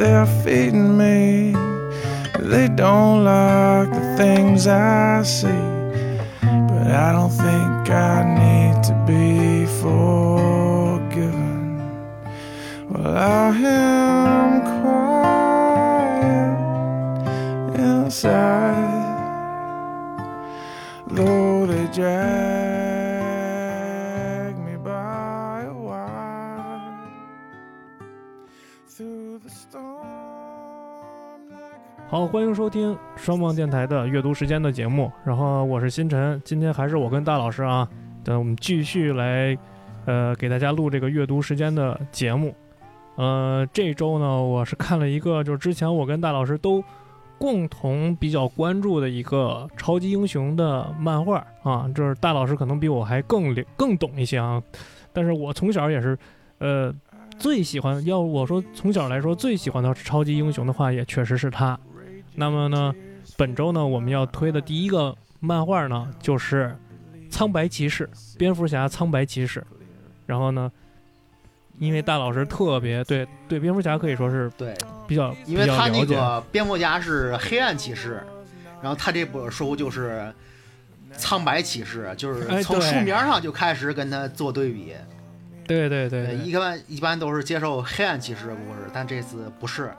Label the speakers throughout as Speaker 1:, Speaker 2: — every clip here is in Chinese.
Speaker 1: they're feeding me. They don't like the things I see.
Speaker 2: 好，欢迎收听双望电台的阅读时间的节目。然后我是星辰，今天还是我跟大老师啊，等我们继续来，呃，给大家录这个阅读时间的节目。呃，这周呢，我是看了一个，就是之前我跟大老师都共同比较关注的一个超级英雄的漫画啊，就是大老师可能比我还更更懂一些啊，但是我从小也是，呃，最喜欢，要我说从小来说最喜欢的超级英雄的话，也确实是他。那么呢，本周呢，我们要推的第一个漫画呢，就是《苍白骑士》蝙蝠侠苍白骑士。然后呢，因为大老师特别对对蝙蝠侠可以说是
Speaker 3: 对，
Speaker 2: 比较
Speaker 3: 因为他那个蝙蝠侠是黑暗骑士，然后他这本书就是苍白骑士，就是从书名上就开始跟他做对比。
Speaker 2: 对对，对
Speaker 3: 一般一般都是接受黑暗骑士的故事，但这次不是，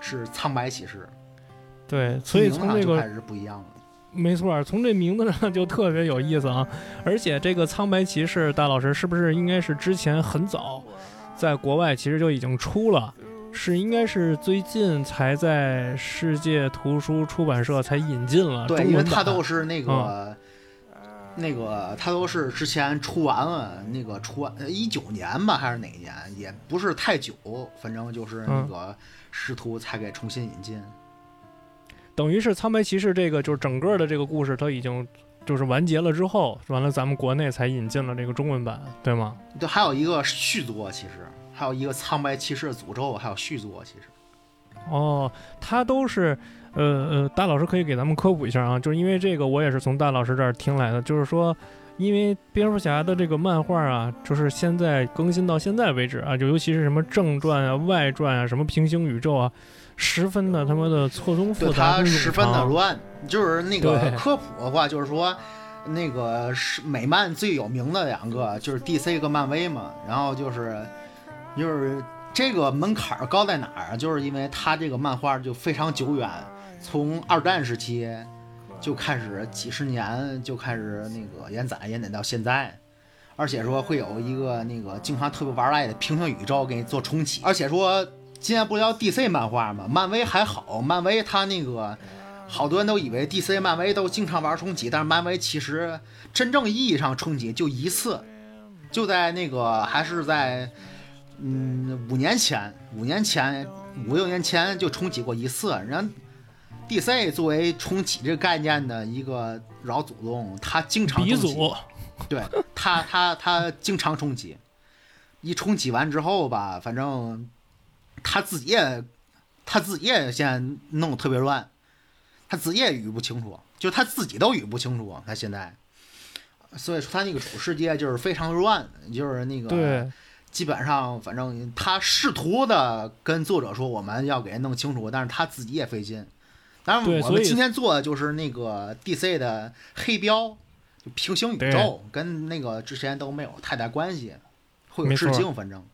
Speaker 3: 是苍白骑士，
Speaker 2: 对，所以从这个
Speaker 3: 开始不一样了。
Speaker 2: 没错，从这名字上就特别有意思啊！而且这个苍白骑士，大老师是不是应该是之前很早在国外其实就已经出了？是应该是最近才在世界图书出版社才引进了
Speaker 3: 对，因为
Speaker 2: 文版。
Speaker 3: 他都是那个、
Speaker 2: 嗯
Speaker 3: 那个，他都是之前出完了，那个出完一九年吧，还是哪一年，也不是太久，反正就是那
Speaker 2: 嗯
Speaker 3: 个师徒才给重新引进。
Speaker 2: 等于是苍白骑士这个就是整个的这个故事，它已经就是完结了之后，完了咱们国内才引进了这个中文版，对吗？
Speaker 3: 对，还有一个续作，其实还有一个苍白骑士的诅咒，还有续作，其实。
Speaker 2: 哦，它都是，呃呃，大老师可以给咱们科普一下啊，就是因为这个我也是从大老师这儿听来的，就是说，因为蝙蝠侠的这个漫画啊，就是现在更新到现在为止啊，就尤其是什么正传啊、外传啊、什么平行宇宙啊，十分的他妈的错综复，杂
Speaker 3: 它十分的。乱。就是那个科普的话，就是说，那个是美漫最有名的两个就是 DC 和漫威嘛，然后就是就是这个门槛儿高在哪儿啊？就是因为它这个漫画就非常久远，从二战时期就开始几十年就开始那个延载，延展到现在。而且说会有一个那个经常特别玩赖的平行宇宙给你做重启，而且说今天不是叫 DC 漫画吗？漫威还好，漫威它那个好多人都以为 DC 漫威都经常玩重启，但是漫威其实真正意义上重启就一次，就在那个还是在嗯五年前，五年前五六年前就重启过一次。人 DC 作为重启这个概念的一个老祖宗，他经常重启
Speaker 2: 祖，
Speaker 3: 对他，他他经常重启，一重启完之后吧，反正他自己也他自己也现在弄得特别乱，他自己也捋不清楚，就他自己都捋不清楚，他现在，所以说他那个主世界就是非常乱，就是那个
Speaker 2: 对，
Speaker 3: 基本上反正他试图的跟作者说我们要给弄清楚，但是他自己也费劲。当然，
Speaker 2: 对所以
Speaker 3: 我们今天做的就是那个 DC 的黑标，就平行宇宙，跟那个之前都没有太大关系，会有致敬，反正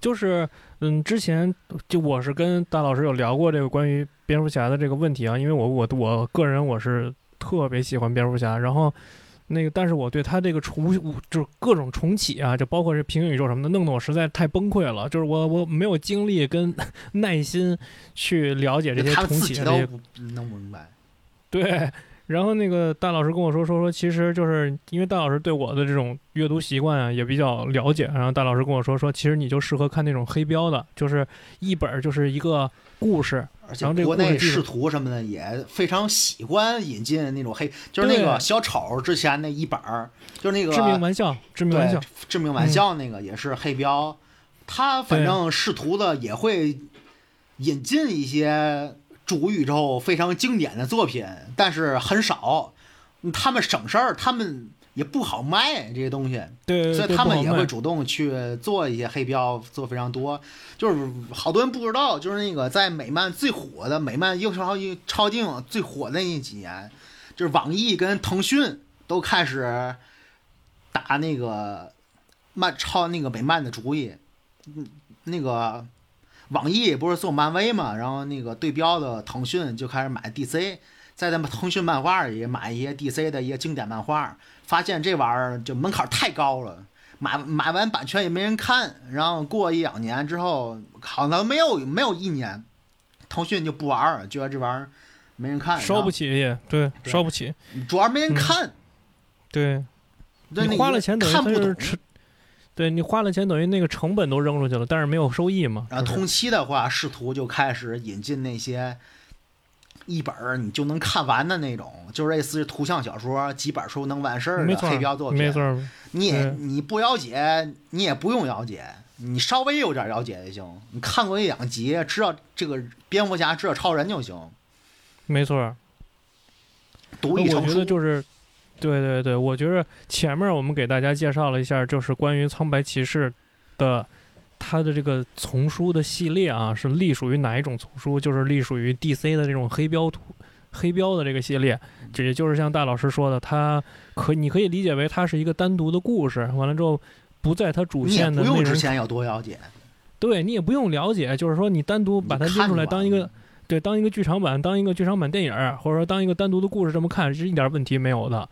Speaker 2: 就是嗯，之前就我是跟大老师有聊过这个关于蝙蝠侠的这个问题啊，因为我我我个人我是特别喜欢蝙蝠侠，然后那个但是我对他这个重就是各种重启啊，就包括这平行宇宙什么的，弄得我实在太崩溃了，就是我我没有精力跟 耐心去了解这些重启的这些
Speaker 3: 弄不明白。
Speaker 2: 对，然后那个大老师跟我说说说，其实就是因为大老师对我的这种阅读习惯啊也比较了解，然后大老师跟我说说，其实你就适合看那种黑标的，就是一本就是一个故事，
Speaker 3: 而且
Speaker 2: 然后这个
Speaker 3: 国内视图什么的也非常喜欢引进那种黑，就是那个小丑之前那一本儿，就是那个
Speaker 2: 致命玩笑，致命玩笑。
Speaker 3: 对，致命玩笑那个也是黑标，他反正试图的也会引进一些主宇宙非常经典的作品，但是很少。他们省事儿，他们也不好卖这些东西，
Speaker 2: 对，
Speaker 3: 所以他们也会主动去做一些黑标，做非常多。就是好多人不知道，就是那个在美漫最火的美漫又超又超定最火的那几年，就是网易跟腾讯都开始打那个漫超那个美漫的主意。嗯，那个网易不是做漫威嘛，然后那个对标的腾讯就开始买 DC。在咱们 腾讯漫画里买一些 DC 的一些经典漫画，发现这玩意儿就门槛太高了，买买完版权也没人看，然后过一两年之后，好像没有没有一年，腾讯就不玩了，觉得这玩意儿没人看，
Speaker 2: 烧不起也对，
Speaker 3: 对
Speaker 2: 烧不起，
Speaker 3: 主要没人看，
Speaker 2: 对
Speaker 3: 对
Speaker 2: 你花了钱等于
Speaker 3: 看不懂。
Speaker 2: 对你花了钱等于那个成本都扔出去了，但是没有收益嘛。
Speaker 3: 然后同期的话，试图就开始引进那些一本儿你就能看完的那种，就类似于图像小说，几本书能完事儿的黑标作品。
Speaker 2: 没错，
Speaker 3: 你也你不了解，你也不用了解，你稍微有点了解就行。你看过一两集，知道这个蝙蝠侠，知道超人就行。
Speaker 2: 没错。
Speaker 3: 读一成书
Speaker 2: 我觉得，就是，对对对，我觉得前面我们给大家介绍了一下，就是关于苍白骑士的它的这个丛书的系列啊，是隶属于哪一种丛书？就是隶属于 DC 的这种黑标图。黑标的这个系列，这也就是像大老师说的，它可你可以理解为它是一个单独的故事，完了之后不在它主线的内容
Speaker 3: 用之前有多了解，
Speaker 2: 对你也不用了解，就是说你单独把它拎出来当一个，对，当一个剧场版，当一个剧场版电影儿，或者说当一个单独的故事这么看，是一点问题没有的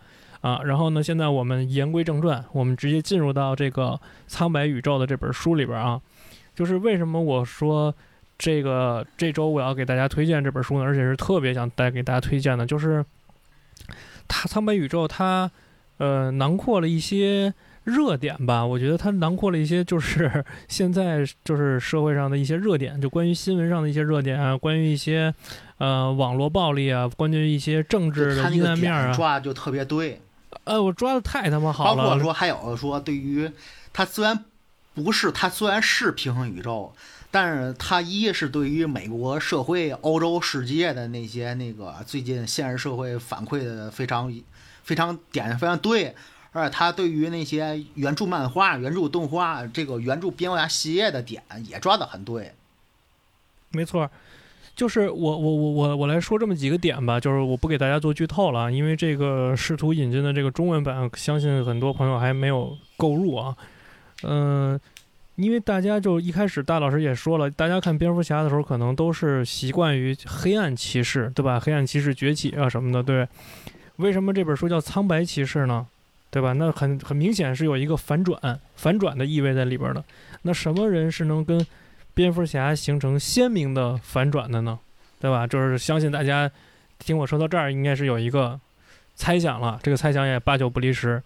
Speaker 2: 啊。然后呢，现在我们言归正传，我们直接进入到这个苍白宇宙的这本书里边啊。就是为什么我说这个这周我要给大家推荐这本书呢？而且是特别想带给大家推荐的，就是它苍白宇宙它呃囊括了一些。热点吧，我觉得它囊括了一些，就是 现在就是社会上的一些热点，就关于新闻上的一些热点啊，关于一些呃网络暴力啊，关于一些政治的阴暗面啊，
Speaker 3: 抓的就特别对。
Speaker 2: 呃，我抓的太他妈好了包，
Speaker 3: 括说还有说，对于它虽然不是，它虽然是平行宇宙，但是它一是对于美国社会、欧洲世界的那些那个最近现实社会反馈的非常非常点非常对，而且他对于那些原著漫画、原著动画、这个原著蝙蝠侠系列的点也抓得很对。
Speaker 2: 没错。就是我我我我我来说这么几个点吧，就是我不给大家做剧透了，因为这个试图引进的这个中文版，相信很多朋友还没有购入啊。嗯、因为大家就一开始大老师也说了，大家看蝙蝠侠的时候，可能都是习惯于黑暗骑士，对吧？黑暗骑士崛起啊什么的，对。为什么这本书叫苍白骑士呢？对吧？那很很明显是有一个反转，反转的意味在里边的。那什么人是能跟蝙蝠侠形成鲜明的反转的呢？对吧？就是相信大家听我说到这儿，应该是有一个猜想了，这个猜想也八九不离十。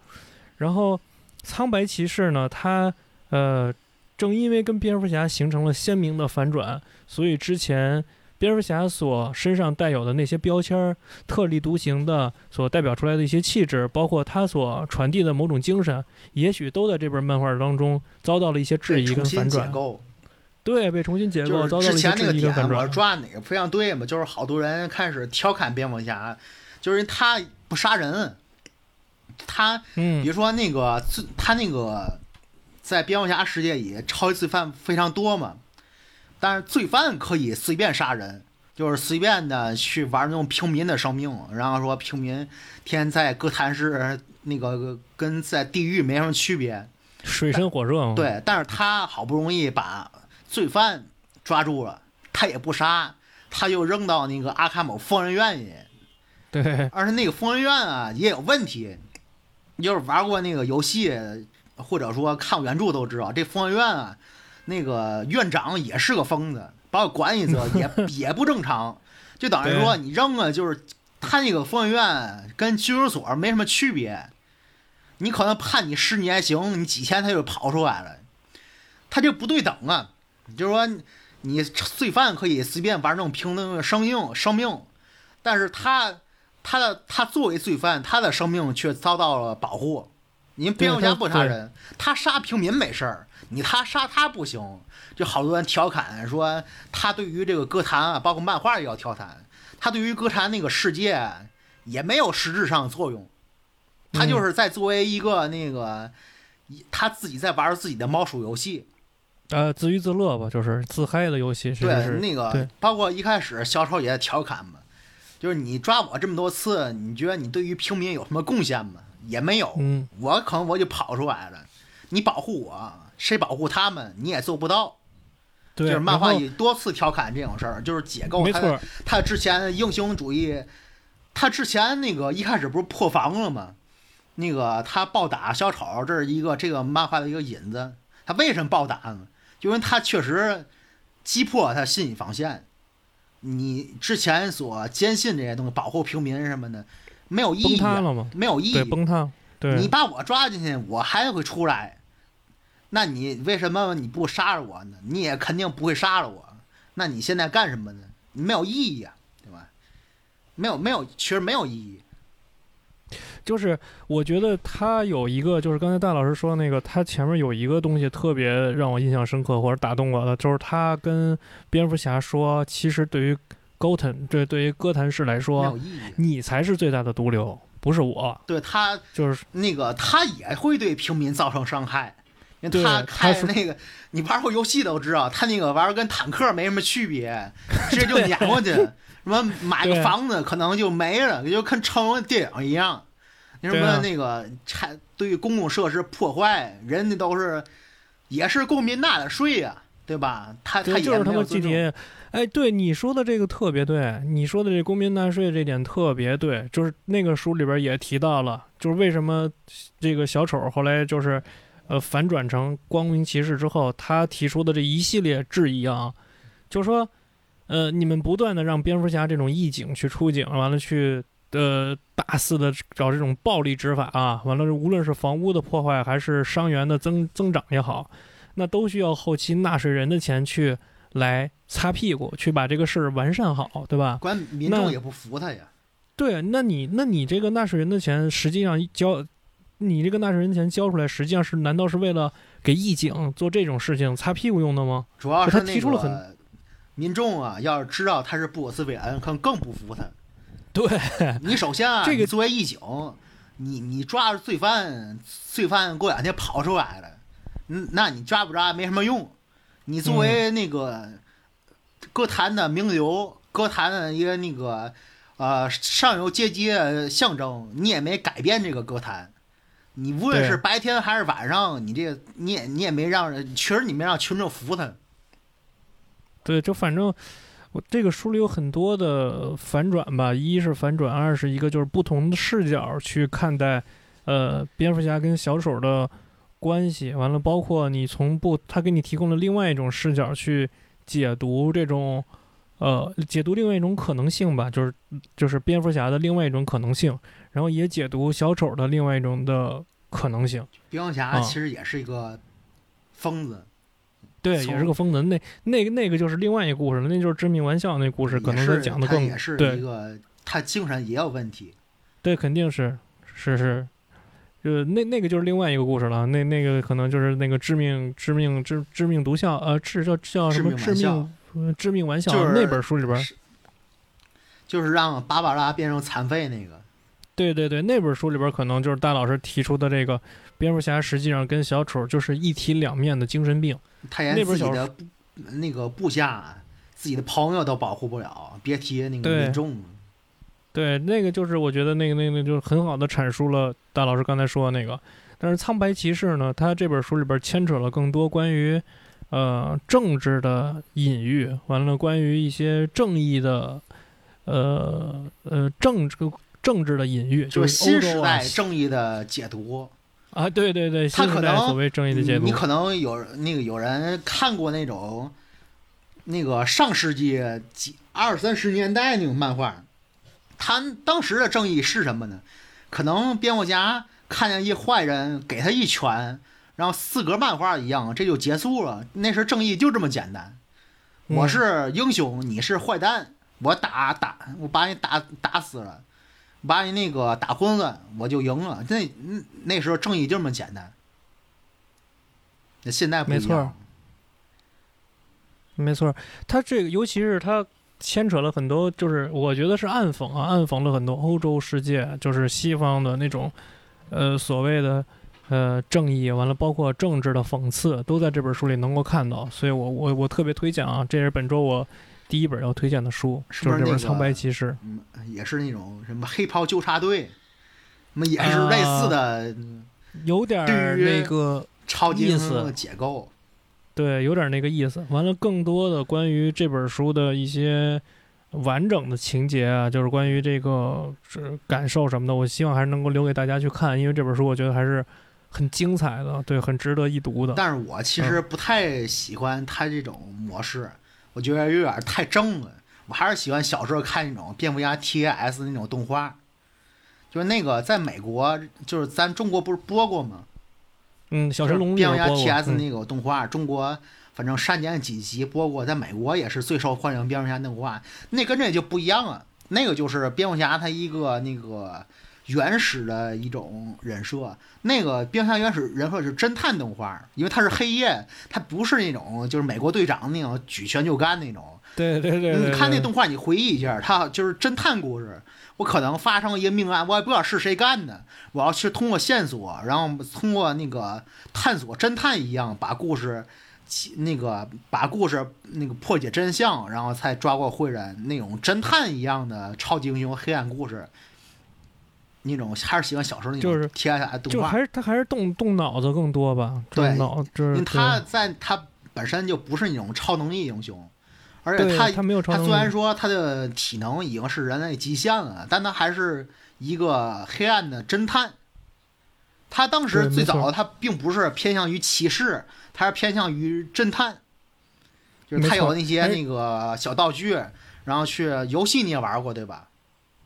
Speaker 2: 然后苍白骑士呢，他呃，正因为跟蝙蝠侠形成了鲜明的反转，所以之前蝙蝠侠所身上带有的那些标签儿、特立独行的所代表出来的一些气质，包括他所传递的某种精神，也许都在这本漫画当中遭到了一些质疑跟反转。对，被重新解构，
Speaker 3: 就是之前那个点
Speaker 2: 跟反转。
Speaker 3: 我抓哪个非常对嘛，就是好多人开始调侃蝙蝠侠，就是他不杀人，他
Speaker 2: 嗯
Speaker 3: 比如说那个最他那个在蝙蝠侠世界里，超级罪犯非常多嘛，但是罪犯可以随便杀人，就是随便的去玩那种平民的生命，然后说平民天天在哥谭市那个跟在地狱没什么区别，
Speaker 2: 水深火热嘛。
Speaker 3: 对，但是他好不容易把罪犯抓住了，他也不杀，他又扔到那个阿卡姆疯人院去，
Speaker 2: 对。
Speaker 3: 而且那个疯人院啊也有问题，你就是玩过那个游戏或者说看过原著都知道，这疯人院啊，那个院长也是个疯子，把我管理者也 也不正常，就等于说你扔了就是他那个疯人院跟拘留所没什么区别，你可能判你十年刑，你几天他就跑出来了，他这不对等啊，就是说你罪犯可以随便玩那种平等的生命生命，但是他他的他作为罪犯，他的生命却遭到了保护，您蝙蝠侠不杀人，他杀平民没事儿，你他杀他不行。就好多人调侃说，他对于这个歌坛啊，包括漫画也要调侃，他对于歌坛那个世界也没有实质上的作用，他
Speaker 2: 嗯
Speaker 3: 就是在作为一个那个，他自己在玩自己的猫鼠游戏。
Speaker 2: 呃，自娱自乐吧，就是自嗨的游戏，是
Speaker 3: 对，
Speaker 2: 是
Speaker 3: 那个包括一开始小丑也调侃嘛，就是你抓我这么多次，你觉得你对于平民有什么贡献吗？也没有。
Speaker 2: 嗯，
Speaker 3: 我可能我就跑出来了，你保护我，谁保护他们，你也做不到。
Speaker 2: 对，
Speaker 3: 就是漫画
Speaker 2: 然后
Speaker 3: 也多次调侃这种事儿，就是解构他
Speaker 2: 没错，
Speaker 3: 他之前英雄主义，他之前那个一开始不是破防了吗？那个他暴打小丑，这是一个这个漫画的一个引子。他为什么暴打呢？就因为他确实击破他心理防线。你之前所坚信这些东西，保护平民什么的，没有意义、没有意义。
Speaker 2: 对，崩塌，对，
Speaker 3: 你把我抓进去，我还会出来。那你为什么你不杀了我呢？你也肯定不会杀了我。那你现在干什么呢？没有意义啊、对吧？没有没有，其实没有意义。
Speaker 2: 就是我觉得他有一个，就是刚才戴老师说那个，他前面有一个东西特别让我印象深刻或者打动我的，就是他跟蝙蝠侠说，其实对于 Gotham 这对于哥谭市来说。你才是最大的毒瘤，不是我。
Speaker 3: 对他
Speaker 2: 就是
Speaker 3: 那个，他也会对平民造成伤害，因为他开那个，你玩过游戏都知道，他那个玩意儿跟坦克没什么区别，直接就碾过去。什么买个房子可能就没了，就跟成龙电影一样。那什么那个拆对公共设施破坏，人家都是也是公民纳的税呀、对吧？他他
Speaker 2: 就是他们
Speaker 3: 没有尊重
Speaker 2: GTA。哎，对你说的这个特别对，你说的这公民纳税这点特别对，就是那个书里边也提到了，就是为什么这个小丑后来就是呃反转成光明骑士之后，他提出的这一系列质疑啊，就是说呃你们不断的让蝙蝠侠这种义警去出警，完了去呃大肆的找这种暴力执法啊，完了无论是房屋的破坏还是伤员的增增长也好，那都需要后期纳税人的钱去来擦屁股，去把这个事儿完善好，对吧？
Speaker 3: 关民
Speaker 2: 那
Speaker 3: 众也不服他呀。
Speaker 2: 对，那你那你这个纳税人的钱，实际上交你这个纳税人钱交出来，实际上是难道是为了给义警做这种事情擦屁股用的吗？
Speaker 3: 主要是他
Speaker 2: 提出了很
Speaker 3: 民众啊，要是知道他是布鲁斯韦恩，可能更不服他。
Speaker 2: 对，
Speaker 3: 你首先啊，
Speaker 2: 这个
Speaker 3: 作为义警，你你抓着罪犯，罪犯过两天跑出来了，嗯，那你抓不抓没什么用。你作为那个歌坛的名流，歌坛的一个那个呃上游阶级的象征，你也没改变这个歌坛。你无论是白天还是晚上，你这个你也你也没让人，确实你没让群众服他。
Speaker 2: 对，就反正我这个书里有很多的反转吧，一是反转，二是一个就是不同的视角去看待，呃，蝙蝠侠跟小丑的关系。完了，包括你从不，他给你提供了另外一种视角去解读这种，呃，解读另外一种可能性吧，就是就是蝙蝠侠的另外一种可能性，然后也解读小丑的另外一种的可能性。
Speaker 3: 蝙蝠侠
Speaker 2: 啊
Speaker 3: 其实也是一个疯子，
Speaker 2: 对，也是个疯子。那那个那个就是另外一个故事了，那就是致命玩笑那故事，可能
Speaker 3: 是
Speaker 2: 讲的更
Speaker 3: 也是
Speaker 2: 对
Speaker 3: 一个他精神也有问题。
Speaker 2: 对，肯定是是是，呃，那那个就是另外一个故事了。那那个可能就是那个致命致命致致命毒效，呃，致叫叫什么致
Speaker 3: 致命
Speaker 2: 致命玩笑、
Speaker 3: 就是
Speaker 2: 那本书里边儿，
Speaker 3: 就是让芭芭拉变成残废那个，
Speaker 2: 对对对，那本书里边儿可能就是大老师提出的这个蝙蝠侠实际上跟小丑就是一体两面的精神病。
Speaker 3: 他连
Speaker 2: 那本小
Speaker 3: 自己的部那个部下、自己的朋友都保护不了，别提那个民众了。
Speaker 2: 对，那个就是我觉得那个那个就是很好的阐述了大老师刚才说的那个。但是苍白骑士呢，他这本书里边牵扯了更多关于呃政治的隐喻，完了关于一些正义的呃呃政治政治的隐喻，
Speaker 3: 就是新时代正义的解读，
Speaker 2: 啊，对对对，
Speaker 3: 他可能
Speaker 2: 所谓正义的解读
Speaker 3: 你，可能有那个有人看过那种那个上世纪几二三十年代那种漫画，他当时的正义是什么呢？可能蝙蝠侠看见一坏人给他一拳，然后四格漫画一样，这就结束了。那时正义就这么简单，我
Speaker 2: 嗯
Speaker 3: 是英雄，你是坏蛋，我打打我把你打打死了。把你那个打昏了，我就赢了。那那那时候正义就这么简单。那现在不一
Speaker 2: 没错
Speaker 3: 样，
Speaker 2: 没错，他这个尤其是他牵扯了很多，就是我觉得是暗讽啊，暗讽了很多欧洲世界，就是西方的那种，呃，所谓的呃正义，完了包括政治的讽刺，都在这本书里能够看到。所以我我我特别推荐啊，这是本周我第一本要推荐的书，就是是这本《苍白骑士》。
Speaker 3: 嗯，也是那种什么黑袍纠察队，那么也是类似的嗯
Speaker 2: 有点儿那个
Speaker 3: 超级英雄
Speaker 2: 意思
Speaker 3: 的解构。
Speaker 2: 对，有点那个意思。完了，更多的关于这本书的一些完整的情节啊，就是关于这个是感受什么的，我希望还是能够留给大家去看，因为这本书我觉得还是很精彩的，对，很值得一读的。
Speaker 3: 但是我其实不太喜欢他这种模式，我觉得有点太正了。我还是喜欢小时候看那种蝙蝠侠 TAS 那种动画，就是那个在美国，就是咱中国不是播过吗？
Speaker 2: 嗯，小神龙里
Speaker 3: 蝙蝠侠
Speaker 2: 边播过
Speaker 3: TS
Speaker 2: 嗯
Speaker 3: 那个动画，中国反正删减几集播过，在美国也是最受欢迎蝙蝠侠动画。那跟这就不一样了，那个就是蝙蝠侠他一个那个原始的一种人设。那个蝙蝠侠原始人设是侦探动画，因为它是黑夜，它不是那种就是美国队长那种举拳就干那种。
Speaker 2: 对对对对，
Speaker 3: 你看那动画，你回忆一下，它就是侦探故事。我可能发生一个命案，我也不知道是谁干的，我要去通过线索，然后通过那个探索侦探一样，把故事起那个把故事那个破解真相，然后才抓过坏人，那种侦探一样的超级英雄黑暗故事。那种还是喜欢小时候那种
Speaker 2: 就是
Speaker 3: T S 动画
Speaker 2: 就还，是他还是动动脑子更多吧，
Speaker 3: 对
Speaker 2: 脑就是
Speaker 3: 因为他在他本身就不是那种超能力英雄，而且他
Speaker 2: 他没有超能
Speaker 3: 他虽然，说他的体能已经是人类极限了，但他还是一个黑暗的侦探。他当时最早他并不是偏向于骑士，他是偏向于侦探，就是他有那些那个小道具，然后去游戏你也玩过对吧？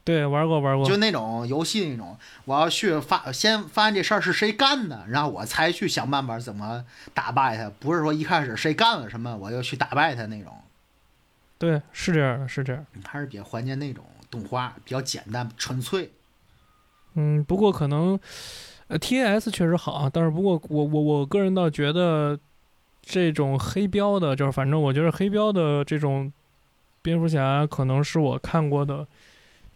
Speaker 2: 对玩过玩过
Speaker 3: 就，那种游戏那种，我要去发先发现这事儿是谁干的，然后我才去想办法怎么打败他，不是说一开始谁干了什么我就去打败他那种。
Speaker 2: 对是这样的，是这样。
Speaker 3: 还是比较怀念那种动画，比较简单纯粹。
Speaker 2: 嗯，不过可能，呃，T A S 确实好啊，但是不过我我我个人倒觉得，这种黑标的，就是反正我觉得黑标的这种蝙蝠侠，可能是我看过的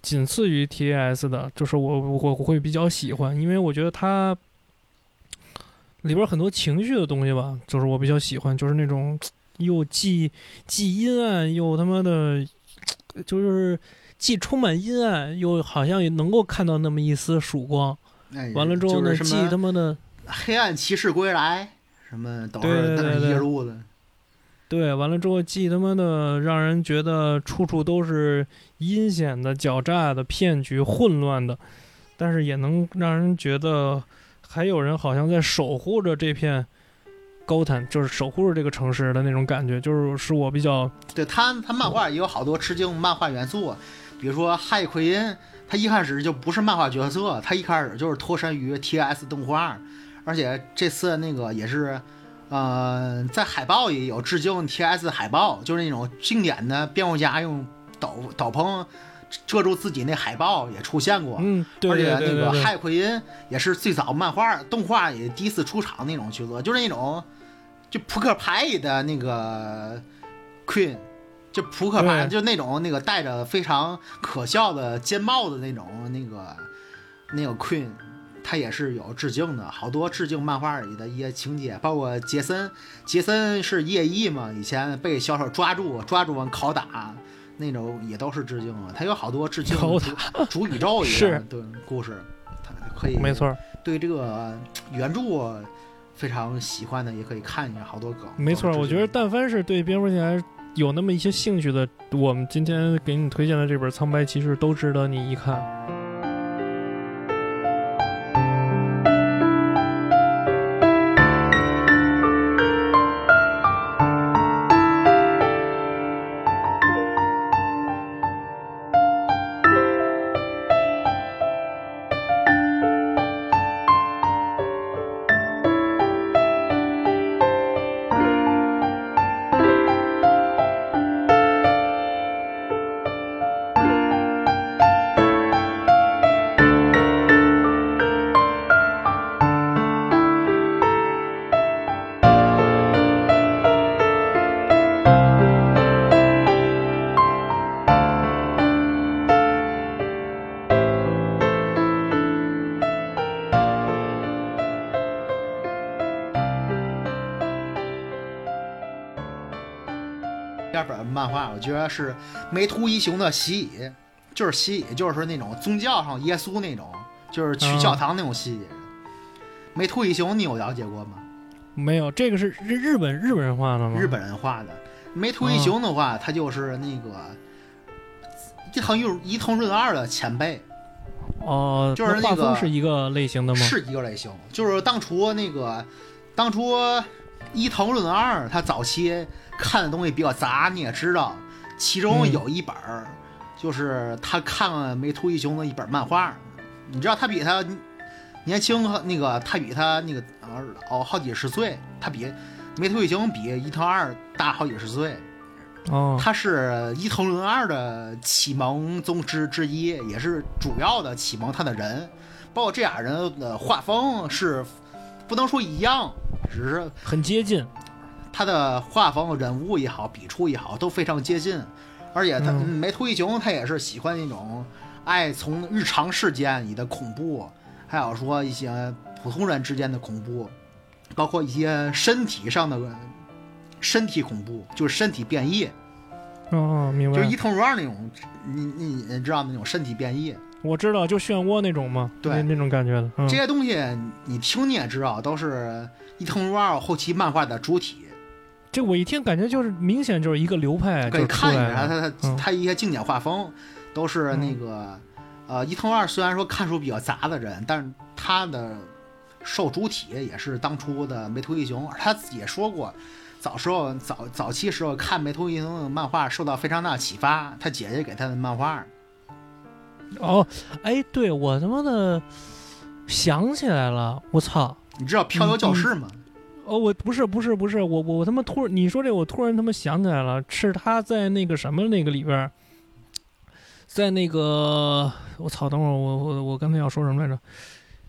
Speaker 2: 仅次于 T A S 的，就是我我我会比较喜欢，因为我觉得它里边很多情绪的东西吧，就是我比较喜欢，就是那种又既既阴暗又他妈的，就是。既充满阴暗，又好像也能够看到那么一丝曙光。
Speaker 3: 哎，
Speaker 2: 完了之后呢，既他
Speaker 3: 么
Speaker 2: 妈的
Speaker 3: 黑暗骑士归来，什么都
Speaker 2: 对对对对
Speaker 3: 一路的。
Speaker 2: 对，完了之后既他妈的让人觉得处处都是阴险的、狡诈的骗局、混乱的，但是也能让人觉得还有人好像在守护着这片高坦，就是守护着这个城市的那种感觉，就是是我比较
Speaker 3: 对他，他漫画也有好多致敬漫画元素，比如说海葵因，他一开始就不是漫画角色，他一开始就是脱身于 TS 动画，而且这次那个也是，呃，在海报也有致敬 TS 海报，就是那种经典的蝙蝠侠用斗斗篷遮住自己那海报也出现过。
Speaker 2: 嗯，对对
Speaker 3: 而且那个海奎因也是最早漫画动画也第一次出场那种角色，就是那种就扑克牌里的那个 Queen，就扑克牌就那种那个戴着非常可笑的尖帽子那种那个那个 Queen。他也是有致敬的，好多致敬漫画里的一些情节，包括杰森，杰森是夜翼嘛，以前被小丑抓住，抓住完拷打，那种也都是致敬了。他有好多致敬
Speaker 2: 拷
Speaker 3: 主主宇宙一
Speaker 2: 是
Speaker 3: 样的故事，他可以
Speaker 2: 没错，
Speaker 3: 对这个原著非常喜欢的，也可以看一下好多梗。
Speaker 2: 没错，我觉得但凡是对蝙蝠侠有那么一些兴趣的，我们今天给你推荐的这本《苍白骑士》都值得你一看。
Speaker 3: 第二本漫画，我觉得是梅图一雄的洗礼，就是洗礼，就是说那种宗教上耶稣那种，就是去教堂那种洗礼。梅图一雄你有了解过吗？
Speaker 2: 没有，这个是日日本日本人画的吗？
Speaker 3: 日本人画的。梅图一雄的话，他就是那个伊藤润伊藤润二的前辈，
Speaker 2: 哦，
Speaker 3: 就是那个
Speaker 2: 画风是一个类型的吗？
Speaker 3: 是一个类型。就是当初那个当初伊藤润二他早期看的东西比较杂，你也知道，其中
Speaker 2: 嗯
Speaker 3: 有一本儿、就是他看了梅图一雄的一本漫画，你知道他比他年轻，那个他比他那个呃哦好几十岁，他比梅图一雄比伊藤二大好几十岁。
Speaker 2: 哦，
Speaker 3: 他是伊藤润二的启蒙宗师之一，也是主要的启蒙他的人。包括这俩人的画风是不能说一样，只是
Speaker 2: 很接近。
Speaker 3: 他的画风、人物也好、笔触也好都非常接近。而且他、
Speaker 2: 嗯
Speaker 3: 梅图一雄他也是喜欢那种爱从日常事件里的恐怖，还有说一些普通人之间的恐怖，包括一些身体上的身体恐怖，就是身体变异。
Speaker 2: 哦哦，明白
Speaker 3: 就是伊。藤润二那种，你你你知道那种身体变异，
Speaker 2: 我知道，就漩涡那种嘛，
Speaker 3: 对
Speaker 2: 那那种感觉的。嗯
Speaker 3: 这些东西你听你也知道，都是伊藤润二后期漫画的主体。
Speaker 2: 这我一听感觉就是明显就是一个流派
Speaker 3: 可以看一下。他他
Speaker 2: 嗯
Speaker 3: 他一些经典画风，都是那个呃伊藤润二虽然说看书比较杂的人，但是他的受主体也是当初的梅图一雄，而他自己也说过。早时候早早期时候看梅图一雄的漫画受到非常大的启发，他姐姐给他的漫画，
Speaker 2: 哦，哎，对我他妈的想起来了，我操！
Speaker 3: 你知道飘摇教室吗？
Speaker 2: 哦，我不是不是不是，我我我他妈突然你说这，我突然他妈想起来了，是他在那个什么那个里边儿，在那个我操，等会儿我我我刚才要说什么来着？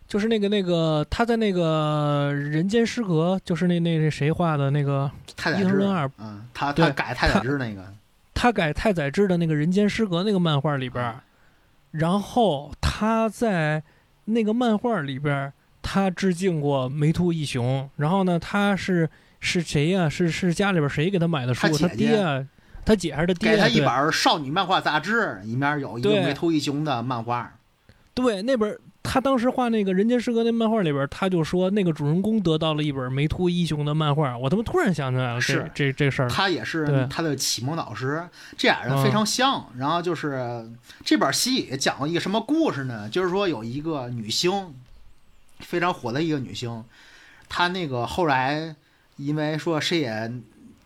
Speaker 2: 就是那个那个他在那个人间失格，就是那那那谁画的那个，
Speaker 3: 太宰治
Speaker 2: 二，
Speaker 3: 嗯，他他改太宰治那个，
Speaker 2: 他改太宰治的那个人间失格那个漫画里边儿，然后他在那个漫画里边儿，他致敬过梅兔一雄。然后呢，他是是谁呀、是是家里边谁给他买的书？他爹啊，他姐还是他爹？
Speaker 3: 给他一本少女漫画杂志，里面有一个
Speaker 2: 对
Speaker 3: 梅兔一雄的漫画。
Speaker 2: 对，那本他当时画那个《人间失格》那漫画里边，他就说那个主人公得到了一本梅兔一雄的漫画。我他妈突然想起来了，这
Speaker 3: 是
Speaker 2: 这这事儿。
Speaker 3: 他也是他的启蒙导师，这俩人非常像。然后就是这本戏讲了一个什么故事呢？就是说有一个女星，非常火的一个女星，她那个后来因为说谁也，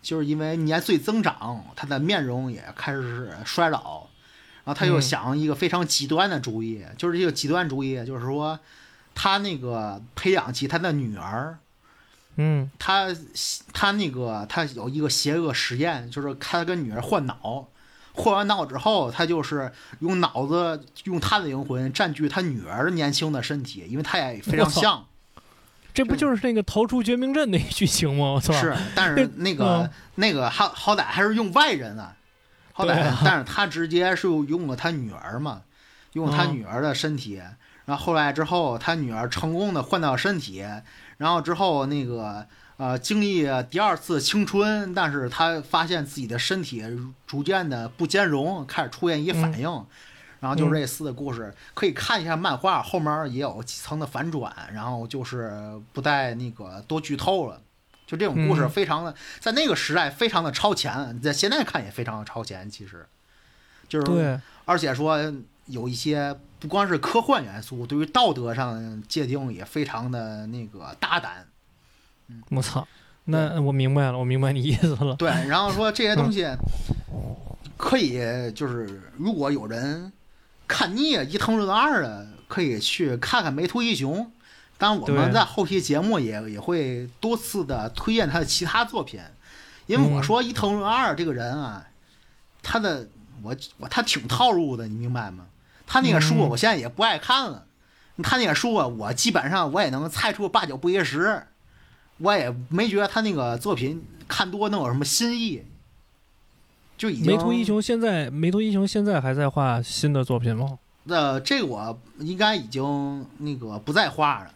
Speaker 3: 就是因为年岁增长，她的面容也开始衰老。然后她又
Speaker 2: 嗯
Speaker 3: 想一个非常极端的主意，就是这个极端主意，就是说，她那个培养起她的女儿，
Speaker 2: 嗯
Speaker 3: 她她那个她有一个邪恶实验，就是她跟女儿换脑，换完脑之后，他就是用脑子用他的灵魂占据他女儿年轻的身体，因为他也 非常像。
Speaker 2: 这不就是那个逃出绝命镇那剧情吗？我操！
Speaker 3: 是，但是那个、
Speaker 2: 嗯
Speaker 3: 那个好好歹还是用外人啊，好歹，
Speaker 2: 啊
Speaker 3: 但是他直接是用了他女儿嘛，用他
Speaker 2: 嗯
Speaker 3: 女儿的身体，然后后来之后，他女儿成功的换到身体，然后之后那个呃经历第二次青春，但是他发现自己的身体逐渐的不兼容，开始出现一些反应。然后就是类似的故事，可以看一下漫画，后面也有几层的反转，然后就是不带那个多剧透了。就这种故事
Speaker 2: 嗯
Speaker 3: 非常的，在那个时代非常的超前，在现在看也非常的超前。其实，就是，而且说有一些不光是科幻元素，对于道德上界定也非常的那个大胆。
Speaker 2: 我操！那我明白了，我明白你意思了。
Speaker 3: 对，然后说这些东西
Speaker 2: 嗯
Speaker 3: 可以就是如果有人看腻了伊藤润二的，可以去看看梅图一雄。当然，我们在后期节目也也会多次的推荐他的其他作品，因为我
Speaker 2: 嗯
Speaker 3: 说伊藤润二这个人啊，他的我我他挺套路的，你明白吗？他那个书
Speaker 2: 嗯
Speaker 3: 我现在也不爱看了，他那个书啊，我基本上我也能猜出八九不离十，我也没觉得他那个作品看多能有什么新意，就已经
Speaker 2: 梅图一雄现在，梅图一雄现在还在画新的作品吗？
Speaker 3: 呃，这个我应该已经那个不再画了，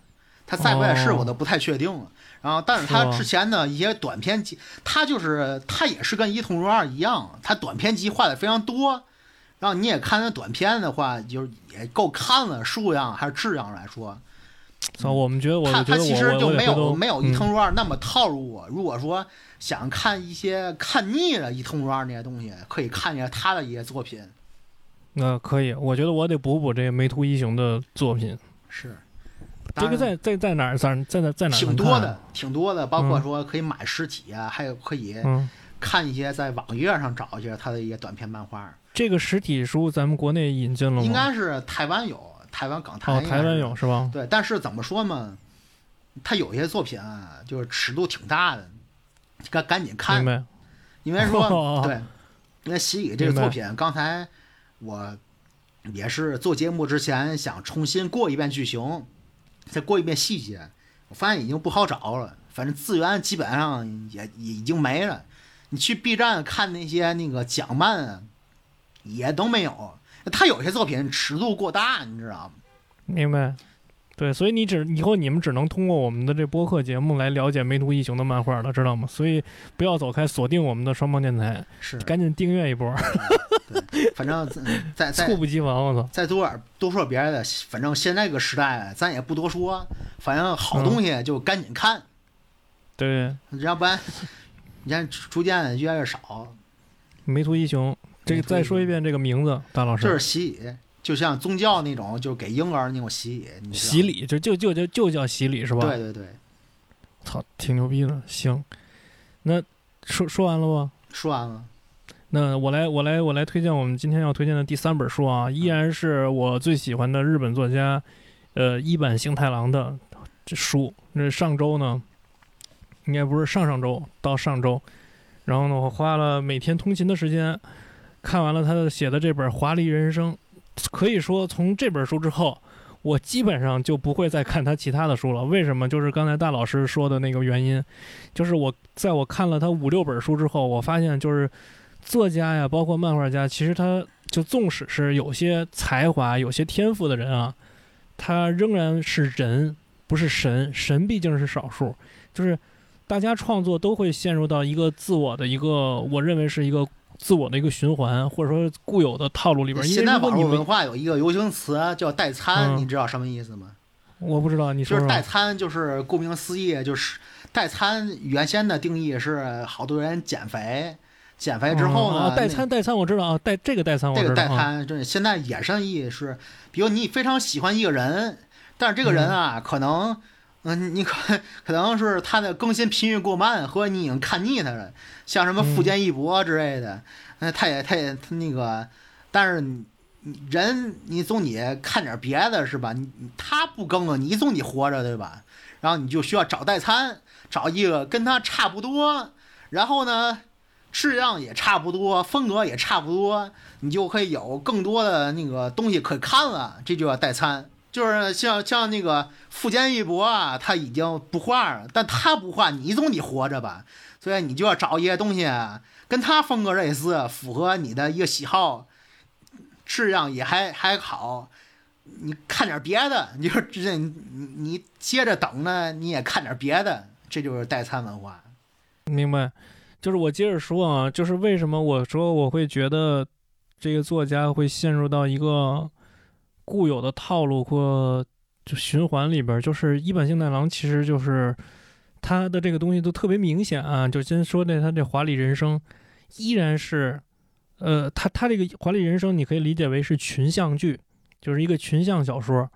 Speaker 3: 他在不在世
Speaker 2: 哦
Speaker 3: 我都不太确定了。然然后，但是他之前的一些短篇集，他就是他也是跟伊藤润二一样，他短篇集画的非常多。然后你也看那短片的话，就是也够看了，数量还是质量来说，
Speaker 2: 操，我们觉得，我
Speaker 3: 他他其实就没有没有伊
Speaker 2: 嗯
Speaker 3: 藤润二那么套路我。如果说想看一些看腻了一藤润二那些东西，可以看一下他的一些作品。
Speaker 2: 那可以，我觉得我得补补这个梅图一雄的作品。
Speaker 3: 是，
Speaker 2: 这个在在在哪儿？在哪在哪在哪儿
Speaker 3: 挺多的，挺多的，包括
Speaker 2: 嗯
Speaker 3: 说可以买实体啊，还有可以
Speaker 2: 嗯，
Speaker 3: 看一些在网页上找一些他的一些短篇漫画。
Speaker 2: 这个实体书咱们国内引进了吗？
Speaker 3: 应该是台湾有，台湾港台
Speaker 2: 哦，台湾有。是吧？
Speaker 3: 对，但是怎么说嘛，他有些作品啊，就是尺度挺大的，赶赶紧看
Speaker 2: 明，白。
Speaker 3: 因为说对，因为西里这个作品，刚才我也是做节目之前想重新过一遍剧情，再过一遍细节，我发现已经不好找了，反正资源基本上也也已经没了。你去 B 站看那些那个讲漫啊，也都没有。他有些作品尺度过大，你知道吗？
Speaker 2: 明白。对，所以你只以后你们只能通过我们的这播客节目来了解梅图一雄的漫画了，知道吗？所以不要走开，锁定我们的双方电台，
Speaker 3: 是，
Speaker 2: 赶紧订阅一波，
Speaker 3: 对，反正嗯在在
Speaker 2: 猝不及防，我操！
Speaker 3: 再多点多说别的，反正现在这个时代，咱也不多说，反正好东西就赶紧看，
Speaker 2: 对，
Speaker 3: 要不然你看逐渐越来越少。
Speaker 2: 梅图一雄，这个再说一遍这个名字，大老
Speaker 3: 就是
Speaker 2: 师，
Speaker 3: 洗礼，就像宗教那种，就是给婴儿那种洗礼，
Speaker 2: 洗。礼，就就就就就叫洗礼是吧？
Speaker 3: 对对对，
Speaker 2: 操，挺牛逼的。行，那说说完了吗？
Speaker 3: 说完了。
Speaker 2: 那我来，我来，我来推荐我们今天要推荐的第三本书啊，依然是我最喜欢的日本作家，呃，一坂幸太郎的这书。那上周呢，应该不是上上周到上周，然后呢，我花了每天通勤的时间，看完了他的写的这本《华丽人生》。可以说，从这本书之后，我基本上就不会再看他其他的书了。为什么？就是刚才大老师说的那个原因，就是我在我看了他五六本书之后，我发现就是。作家呀，包括漫画家，其实他就纵使是有些才华、有些天赋的人啊，他仍然是人，不是神。神毕竟是少数，就是大家创作都会陷入到一个自我的一个，我认为是一个自我的一个循环，或者说固有的套路里边。
Speaker 3: 现在网络文，化有一个流行词叫代餐，
Speaker 2: 嗯
Speaker 3: 你知道什么意思吗？
Speaker 2: 我不知道，你
Speaker 3: 就是
Speaker 2: 说说。
Speaker 3: 代餐，就是顾名思义，就是代餐原先的定义是好多人减肥，减肥之后呢，
Speaker 2: 啊，代
Speaker 3: 那
Speaker 2: 餐代餐我知道啊，代这个代餐我知道啊。
Speaker 3: 代餐，就是现在衍生意义是，比如你非常喜欢一个人，但是这个人啊，可能，嗯、你可可能是他的更新频率过慢，或者你已经看腻他了，像什么富坚义博之类的，呃，他也他也他那个，但是人你总得看点别的是吧？你你他不更了，你总得活着对吧？然后你就需要找代餐，找一个跟他差不多，然后呢，质量也差不多，风格也差不多，你就可以有更多的那个东西可以看了，这就叫代餐。就是像像那个富坚义博啊，他已经不画了，但他不画，你总得活着吧？所以你就要找一些东西跟他风格类似，符合你的一个喜好，质量也还还好。你看点别的，你就直接你你接着等呢，你也看点别的，这就是代餐文化。
Speaker 2: 明白，就是我接着说啊，就是为什么我说我会觉得这个作家会陷入到一个固有的套路或就循环里边，就是一坂幸太郎其实就是他的这个东西都特别明显啊。就先说这他这华丽人生，依然是呃，他他这个华丽人生你可以理解为是群像剧，就是一个群像小说。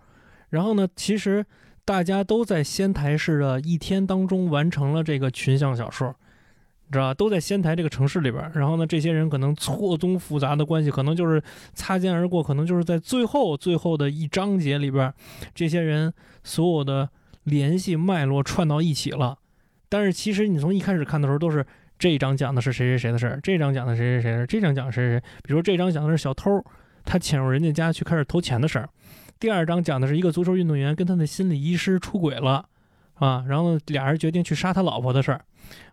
Speaker 2: 然后呢，其实大家都在仙台市的一天当中完成了这个群像小说，知道吧？都在仙台这个城市里边。然后呢，这些人可能错综复杂的关系，可能就是擦肩而过，可能就是在最后最后的一章节里边，这些人所有的联系脉络串到一起了。但是其实你从一开始看的时候，都是这一章讲的是谁谁谁的事儿，这章讲的谁谁谁的事儿，这章讲的谁谁谁。比如说这章讲的是小偷，他潜入人家家去开始偷钱的事儿。第二章讲的是一个足球运动员跟他的心理医师出轨了，啊，然后俩人决定去杀他老婆的事儿。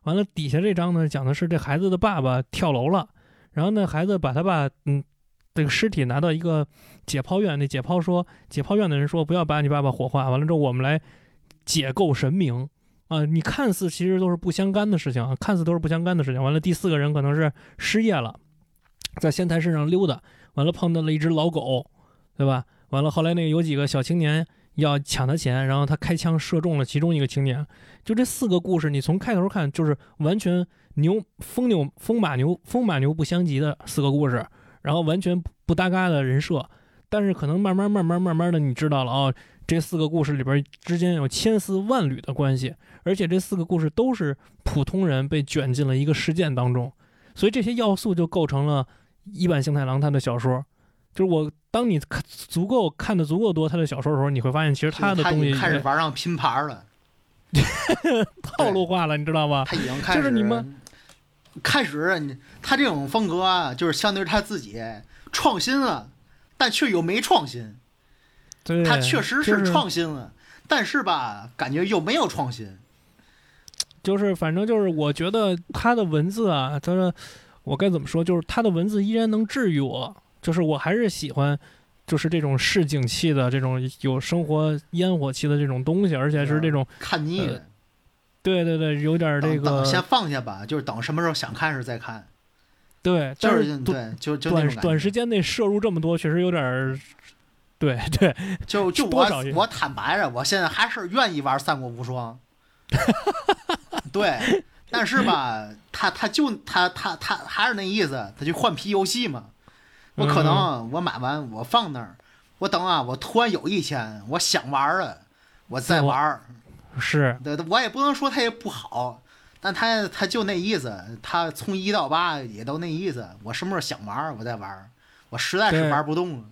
Speaker 2: 完了，底下这章呢讲的是这孩子的爸爸跳楼了，然后呢孩子把他爸嗯这个尸体拿到一个解剖院，那解剖说解剖院的人说不要把你爸爸火化，完了之后我们来解构神明啊，你看似其实都是不相干的事情啊，看似都是不相干的事情。完了，第四个人可能是失业了，在仙台市上溜达，完了碰到了一只老狗，对吧？完了，后来那个有几个小青年要抢他钱，然后他开枪射中了其中一个青年。就这四个故事，你从开头看就是完全牛风牛风马牛风马牛不相及的四个故事，然后完全不搭嘎的人设。但是可能慢慢慢慢慢慢的，你知道了哦，这四个故事里边之间有千丝万缕的关系，而且这四个故事都是普通人被卷进了一个事件当中，所以这些要素就构成了一坂幸太郎他的小说。就是我当你看足够看的足够多他的小说的时候，你会发现其实
Speaker 3: 他
Speaker 2: 的东西
Speaker 3: 开始玩上拼盘了，
Speaker 2: 套路化了，你知道吗？
Speaker 3: 他已经开始
Speaker 2: 就是你们
Speaker 3: 开始，他这种风格啊，就是相对于他自己创新了。但却又没创新，他确实是创新了，但是吧，感觉又没有创新。
Speaker 2: 就是反正就是，我觉得他的文字啊，他说我该怎么说？就是他的文字依然能治愈我，就是我还是喜欢，就是这种市井气的这种有生活烟火气的这种东西，而且是这种
Speaker 3: 看腻了。
Speaker 2: 对对对，有点这个。
Speaker 3: 先放下吧，就是等什么时候想看时再看。
Speaker 2: 对，
Speaker 3: 就是对，就就
Speaker 2: 短短时间内摄入这么多，确实有点儿，对对，
Speaker 3: 就就我我坦白着，我现在还是愿意玩《三国无双 》，对，但是吧，他他就他他他还是那意思，他就换皮游戏嘛。我可能我买完我放那儿，我等啊，我突然有一天我想玩了，我再玩。
Speaker 2: 是，
Speaker 3: 对，我也不能说它也不好。但它它就那意思，它从一到八也都那意思。我什么时候想玩，我再玩。我实在是玩不动了。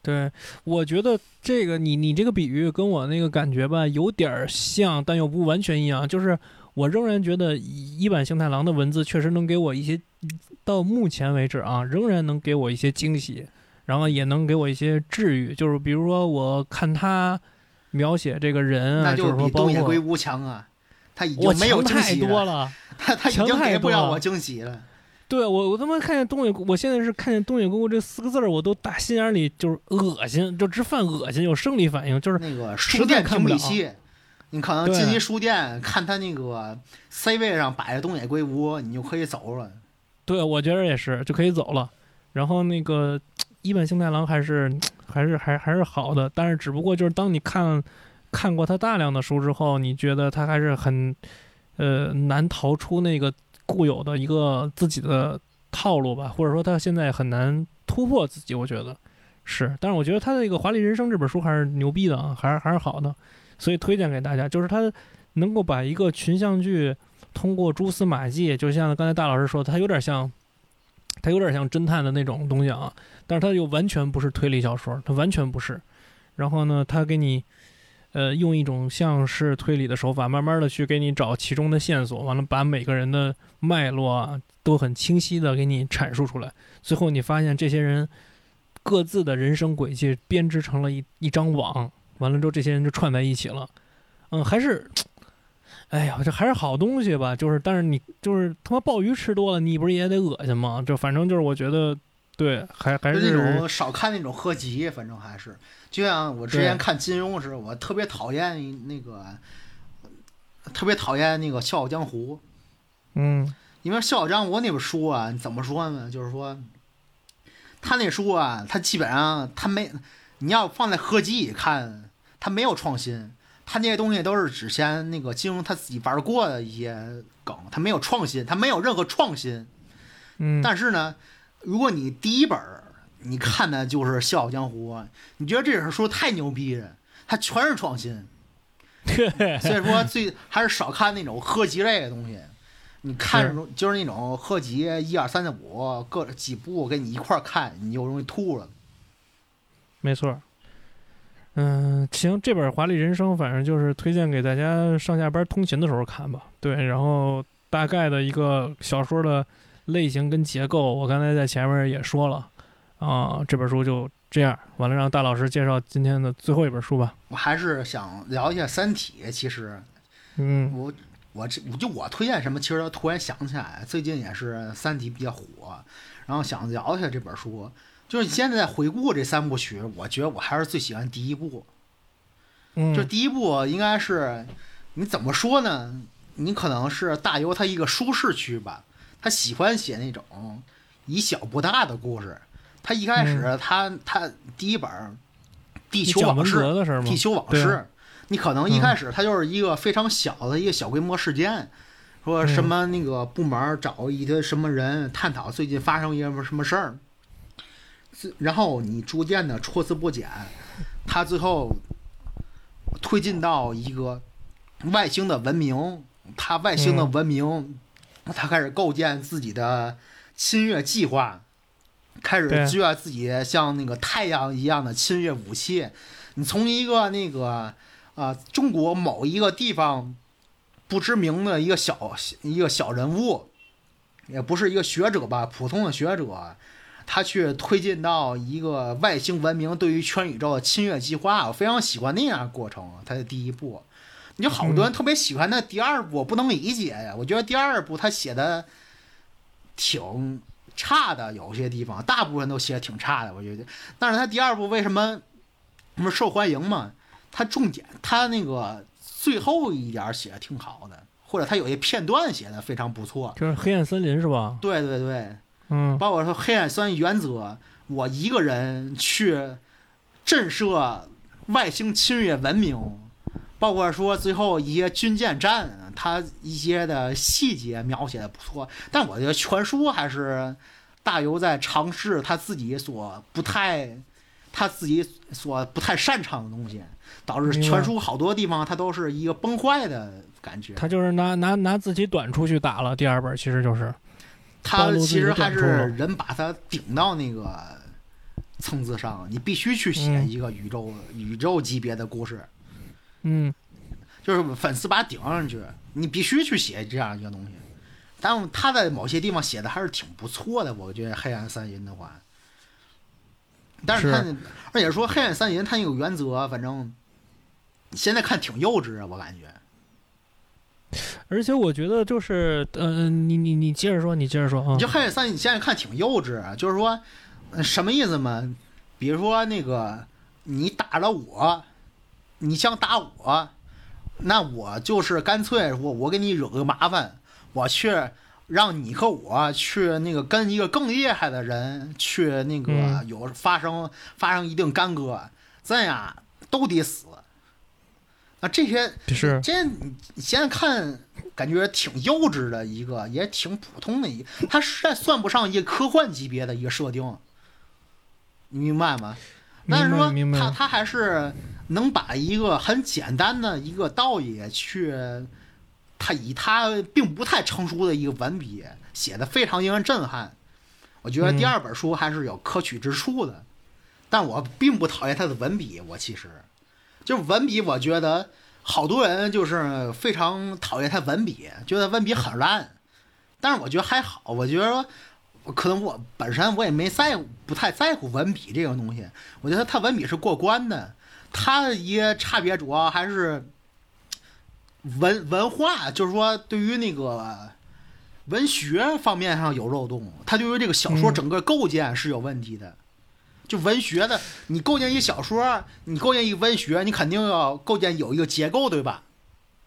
Speaker 2: 对，我觉得这个你你这个比喻跟我那个感觉吧，有点像，但又不完全一样。就是我仍然觉得一版星太郎的文字确实能给我一些，到目前为止啊，仍然能给我一些惊喜，然后也能给我一些治愈。就是比如说，我看他描写这个人啊，就是比
Speaker 3: 东野圭吾强啊。他已经没有惊喜
Speaker 2: 了，
Speaker 3: 他他已经给不了我惊喜了。
Speaker 2: 对我我他妈看见东野，我现在是看见东野圭吾这四个字儿，我都打心眼里就是恶心，就直犯恶心，有生理反应，就是
Speaker 3: 那个书店屏蔽器。你可能进一书店看他那个 C 位上摆着东野圭吾，你就可以走了。
Speaker 2: 对，我觉得也是，就可以走了。然后那个一本幸太郎还是还是还还是好的，但是只不过就是当你看。看过他大量的书之后，你觉得他还是很，呃，难逃出那个固有的一个自己的套路吧？或者说他现在很难突破自己？我觉得是，但是我觉得他的那个《华丽人生》这本书还是牛逼的啊，还是还是好的，所以推荐给大家。就是他能够把一个群像剧通过蛛丝马迹，就像刚才大老师说，他有点像，他有点像侦探的那种东西啊，但是他又完全不是推理小说，他完全不是。然后呢，他给你。呃，用一种像是推理的手法，慢慢的去给你找其中的线索，完了把每个人的脉络啊都很清晰的给你阐述出来，最后你发现这些人各自的人生轨迹编织成了一一张网，完了之后这些人就串在一起了。嗯，还是，哎呀，这还是好东西吧，就是但是你就是他妈鲍鱼吃多了，你不是也得恶心吗？就反正就是我觉得。对，还还是
Speaker 3: 那种少看那种合集，反正还是就像我之前看金庸似的，我特别讨厌那个，特别讨厌那个《笑傲江湖》。
Speaker 2: 嗯，
Speaker 3: 因为《笑傲江湖》那本书啊，怎么说呢？就是说，他那书啊，他基本上他没，你要放在合集里看，他没有创新，他那些东西都是之前那个金庸他自己玩过的一些梗，他没有创新，他没有任何创新。
Speaker 2: 嗯，
Speaker 3: 但是呢。如果你第一本你看的就是《笑傲江湖》，你觉得这本书太牛逼了，它全是创新。所以说，最还是少看那种合集类的东西。你看就是那种合集一二三四五各几部给你一块看，你就容易吐了。
Speaker 2: 没错。嗯，行，这本《华丽人生》反正就是推荐给大家上下班通勤的时候看吧。对，然后大概的一个小说的。类型跟结构，我刚才在前面也说了，啊，这本书就这样。完了，让大老师介绍今天的最后一本书吧。
Speaker 3: 我还是想聊一下《三体》。其实，
Speaker 2: 嗯，
Speaker 3: 我我这就我推荐什么，其实突然想起来，最近也是《三体》比较火，然后想聊一下这本书。就是你现在回顾这三部曲，我觉得我还是最喜欢第一部。
Speaker 2: 嗯，
Speaker 3: 就第一部应该是。你怎么说呢？你可能是大游他一个舒适区吧，他喜欢写那种以小博大的故事。他一开始他他第一本《地球往事》
Speaker 2: 的是吗？
Speaker 3: 地球往事，你可能一开始他就是一个非常小的一个小规模事件，说什么那个部门找一个什么人探讨最近发生一个什么事儿，然后你逐渐的抽丝剥茧，他最后推进到一个外星的文明，他外星的文明，他开始构建自己的侵略计划，开始计划自己像那个太阳一样的侵略武器。你从一个那个啊中国某一个地方不知名的一个小一个小人物，也不是一个学者吧，普通的学者。他去推进到一个外星文明对于全宇宙的侵略计划，我非常喜欢那样过程。他的第一部，你就好多人特别喜欢那第二部，我不能理解呀。我觉得第二部他写的挺差的，有些地方大部分都写的挺差的，我觉得。但是他第二部为什么那么受欢迎嘛？他重点他那个最后一点写的挺好的，或者他有些片段写的非常不错。
Speaker 2: 就是黑暗森林是吧？
Speaker 3: 对对对。
Speaker 2: 嗯，
Speaker 3: 包括说黑暗三原则，我一个人去震慑外星侵略文明，包括说最后一些军舰战，它一些的细节描写的不错，但我觉得全书还是大游在尝试他自己所不太，他自己所不太擅长的东西，导致全书好多地方他都是一个崩坏的感觉。
Speaker 2: 他就是拿拿拿自己短处去打了第二本，其实就是。
Speaker 3: 他其实还是人把他顶到那个层次上，你必须去写一个宇宙宇宙级别的故事，
Speaker 2: 嗯，
Speaker 3: 就是粉丝把他顶上去，你必须去写这样一个东西。但他在某些地方写的还是挺不错的，我觉得《黑暗三银》的话，但是他而且说《黑暗三银》他有原则，反正现在看挺幼稚啊，我感觉。
Speaker 2: 而且我觉得就是，嗯，你你你接着说，你接着说啊。
Speaker 3: 你就黑暗三，你现在看挺幼稚，就是说，什么意思嘛？比如说那个，你打了我，你想打我，那我就是干脆我我给你惹个麻烦，我去让你和我去那个跟一个更厉害的人去那个有发生发生一定干戈，咱俩都得死。啊，这些
Speaker 2: 是
Speaker 3: 这你现在看，感觉挺幼稚的一个，也挺普通的一个，它实在算不上一个科幻级别的一个设定，你明白吗？但是说他他还是能把一个很简单的一个道理去，他以他并不太成熟的一个文笔写的非常令人震撼。我觉得第二本书还是有可取之处的，但我并不讨厌他的文笔，我其实。就文笔，我觉得好多人就是非常讨厌他文笔，觉得文笔很烂。但是我觉得还好，我觉得可能我本身我也没在不太在乎文笔这个东西。我觉得他文笔是过关的，他一差别主要还是文文化，就是说对于那个文学方面上有漏洞，他对于这个小说整个构建是有问题的。就文学的，你构建一小说，你构建一文学，你肯定要构建有一个结构，对吧？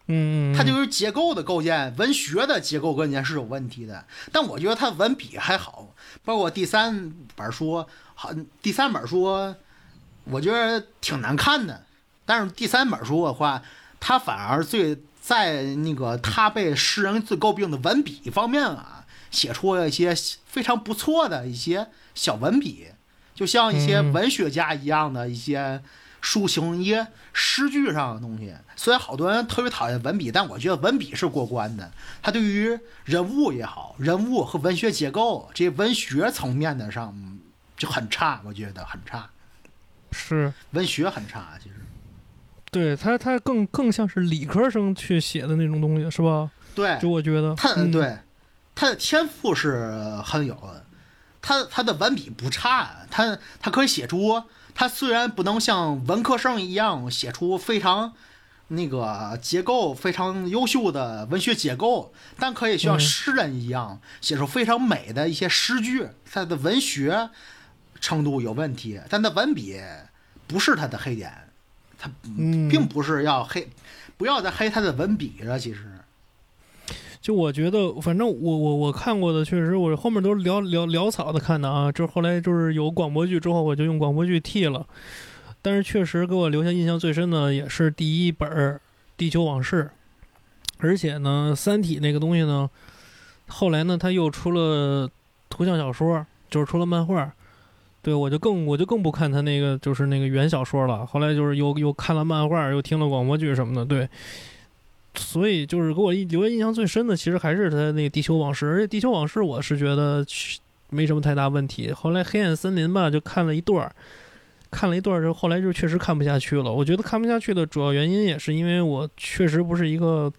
Speaker 2: 嗯，
Speaker 3: 它就是结构的构建，文学的结构构建是有问题的。但我觉得他文笔还好，包括第三本书，好，第三本书我觉得挺难看的。但是第三本书的话，他反而最在那个他被世人最诟病的文笔方面啊，写出了一些非常不错的一些小文笔。就像一些文学家一样的一些抒情、一些诗句上的东西，虽然好多人特别讨厌文笔，但我觉得文笔是过关的。他对于人物也好，人物和文学结构这些文学层面的上就很差，我觉得很差。
Speaker 2: 是
Speaker 3: 文学很差，其实。
Speaker 2: 对他，他更更像是理科生去写的那种东西，是吧？
Speaker 3: 对，
Speaker 2: 就我觉得
Speaker 3: 他对他的天赋是很有的。他他的文笔不差，他他可以写出，他虽然不能像文科生一样写出非常那个结构非常优秀的文学结构，但可以像诗人一样写出非常美的一些诗句。他的文学程度有问题，但他文笔不是他的黑点，他并不是要黑。不要再黑他的文笔了。其实，
Speaker 2: 就我觉得，反正我我我看过的，确实我后面都是潦潦潦草的看的啊。就是后来就是有广播剧之后，我就用广播剧替了。但是确实给我留下印象最深的也是第一本《地球往事》，而且呢，《三体》那个东西呢，后来呢，他又出了图像小说，就是出了漫画。对我就更我就更不看他那个就是那个原小说了。后来就是又又看了漫画，又听了广播剧什么的。对，所以就是给我留下印象最深的，其实还是他那个《地球往事》，而且《地球往事》我是觉得没什么太大问题。后来《黑暗森林》吧，就看了一段儿。看了一段之后，后来就确实看不下去了。我觉得看不下去的主要原因也是因为我确实不是一个，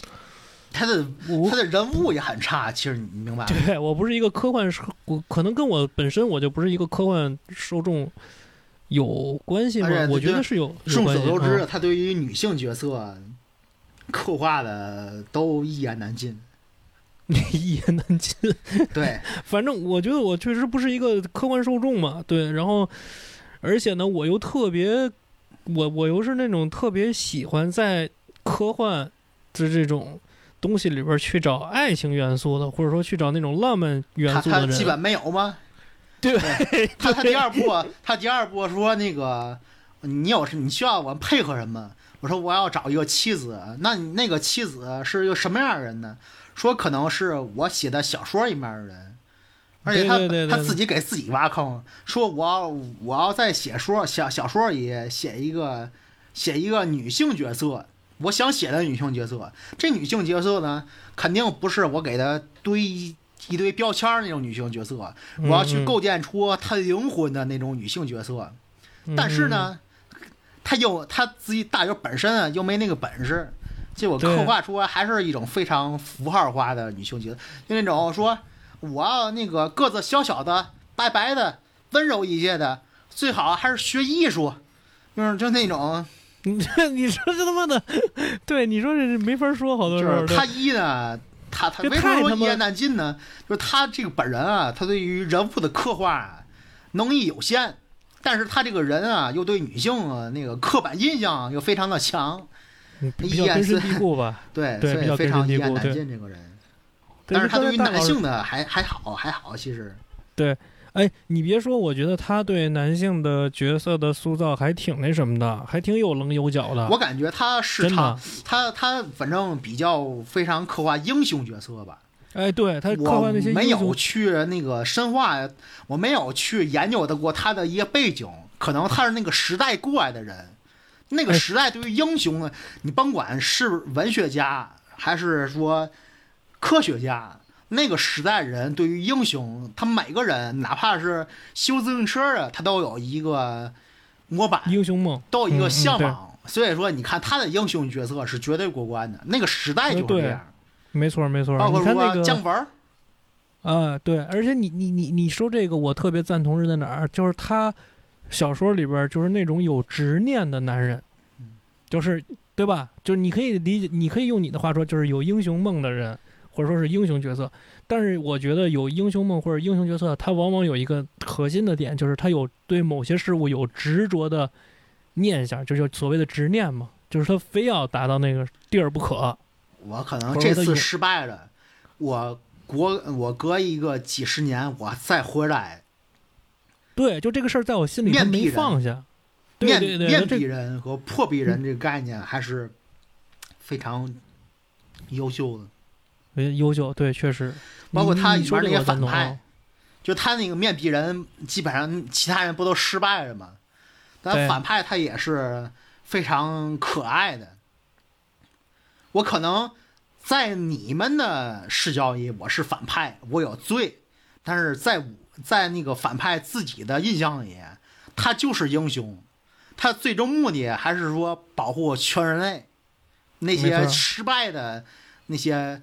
Speaker 3: 他的
Speaker 2: 我
Speaker 3: 他的人物也很差。其实你明白吗？
Speaker 2: 对我不是一个科幻，我可能跟我本身我就不是一个科幻受众有关系吗？我觉得是有有
Speaker 3: 众。所周知，
Speaker 2: 啊
Speaker 3: 他对于女性角色刻画的都一言难尽。
Speaker 2: 一言难尽。
Speaker 3: 对，
Speaker 2: 反正我觉得我确实不是一个客观受众嘛，对，然后而且呢，我又特别，我我又是那种特别喜欢在科幻的这种东西里边去找爱情元素的，或者说去找那种浪漫元素的人。
Speaker 3: 他基本没有吗？
Speaker 2: 对
Speaker 3: 他他第二部，他第二部说那个你有你需要我配合什么？我说我要找一个妻子，那你那个妻子是一个什么样的人呢？说可能是我写的小说里面的人，而且他
Speaker 2: 对对对对
Speaker 3: 他自己给自己挖坑，说我要我要在写说小小说里写一个写一个女性角色，我想写的女性角色，这女性角色呢，肯定不是我给她堆一一堆标签那种女性角色，我要去构建出她灵魂的那种女性角色。
Speaker 2: 嗯
Speaker 3: 但是，呢，她又他自己大友本身啊又没那个本事，结果刻画出来还是一种非常符号化的女性角色，就那种说我要那个个子小小的、白白的、温柔一些的，最好还是学艺术，就是就那种，
Speaker 2: 你这你说这他妈的，对你说这是没法说，好多时候
Speaker 3: 就是他一呢。他他
Speaker 2: 这
Speaker 3: 为什么说一言难尽呢？就是他这个本人啊，他对于人物的刻画啊能力有限，但是他这个人啊，又对女性啊那个刻板印象又非常的强，
Speaker 2: 根深蒂固吧。
Speaker 3: 对，
Speaker 2: 对
Speaker 3: 所以非常一言难尽这个人。但是他对于男性的还还好还好，其实对
Speaker 2: 哎，你别说，我觉得他对男性的角色的塑造还挺那什么的，还挺有棱有角的。
Speaker 3: 我感觉他是
Speaker 2: 他，
Speaker 3: 他他反正比较非常刻画英雄角色吧。
Speaker 2: 哎，对他刻
Speaker 3: 我
Speaker 2: 画那些
Speaker 3: 没有，去那个深化，我没有去研究的过他的一个背景，可能他是那个时代过来的人。那个
Speaker 2: 哎
Speaker 3: 时代对于英雄呢，你甭管是文学家还是说科学家，那个时代人对于英雄，他每个人哪怕是修自行车的，他都有一个模板，
Speaker 2: 英雄梦
Speaker 3: 都有一个
Speaker 2: 嗯嗯对
Speaker 3: 向往。所以说，你看他的英雄角色是绝对过关的，那个时代就是这
Speaker 2: 对
Speaker 3: 样。
Speaker 2: 没错没错。
Speaker 3: 包括
Speaker 2: 你看那个啊，对，而且你你你你说这个，我特别赞同是在哪儿？就是他小说里边儿就是那种有执念的男人，就是对吧？就是你可以理解，你可以用你的话说，就是有英雄梦的人，或者说是英雄角色。但是我觉得有英雄梦或者英雄角色，他往往有一个核心的点，就是他有对某些事物有执着的念想，就是所谓的执念嘛，就是他非要达到那个地儿不可。
Speaker 3: 我可能这次失败了，我国我隔一个几十年我再回来，
Speaker 2: 对，就这个事儿在我心里
Speaker 3: 面没
Speaker 2: 放下。
Speaker 3: 面面壁人和破壁人这个概念还是非常优秀的。
Speaker 2: 呃优秀，对，确实。
Speaker 3: 包括他里边那个
Speaker 2: 这个我赞同
Speaker 3: 反派
Speaker 2: 啊
Speaker 3: 就他那个面壁人，基本上其他人不都失败了吗？但反派他也是非常可爱的。我可能在你们的视角里我是反派，我有罪，但是在在那个反派自己的印象里，他就是英雄，他最终目的还是说保护全人类，那些失败的那些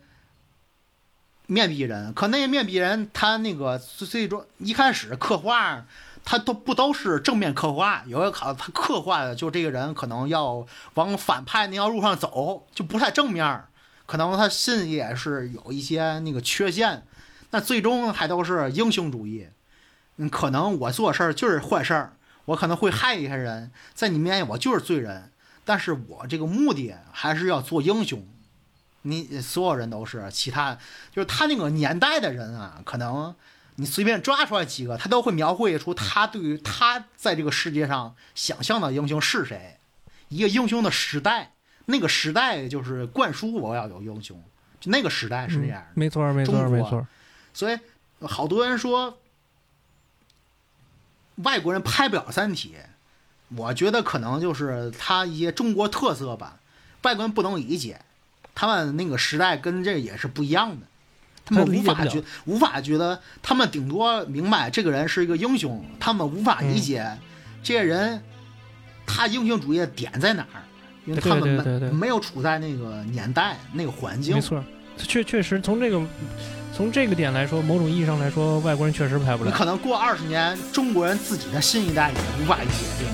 Speaker 3: 面壁人，可那些面壁人他那个最最终一开始刻画。他都不都是正面刻画，有的考他刻画的就这个人可能要往反派那条路上走，就不太正面，可能他心里也是有一些那个缺陷，那最终还都是英雄主义。嗯，可能我做事儿就是坏事儿，我可能会害一些人，在你面前我就是罪人，
Speaker 4: 但是我这个目的还是要做英雄。你所有人都是，其他就是他那个年代的人啊，可能你随便抓出来几个，他都会描绘出他对于他在这个世界上想象的英雄是谁，一个英雄的时代，那个时代就是灌输我要有英雄，就那个时代是这样的。
Speaker 2: 没错，没错，没错。
Speaker 4: 所以好多人说外国人拍不了《三体》，我觉得可能就是他一些中国特色吧，外国人不能理解，他们那个时代跟这也是不一样的，他们无法觉无法觉得，他们顶多明白这个人是一个英雄，他们无法理解
Speaker 2: 嗯
Speaker 4: 这些人他英雄主义的点在哪儿，因为他们没有处在那个年代那个环境
Speaker 2: 没，错，确确实从这个从这个点来说，某种意义上来说，外国人确实拍不了。
Speaker 4: 你可能过二十年，中国人自己的新一代也无法理解这种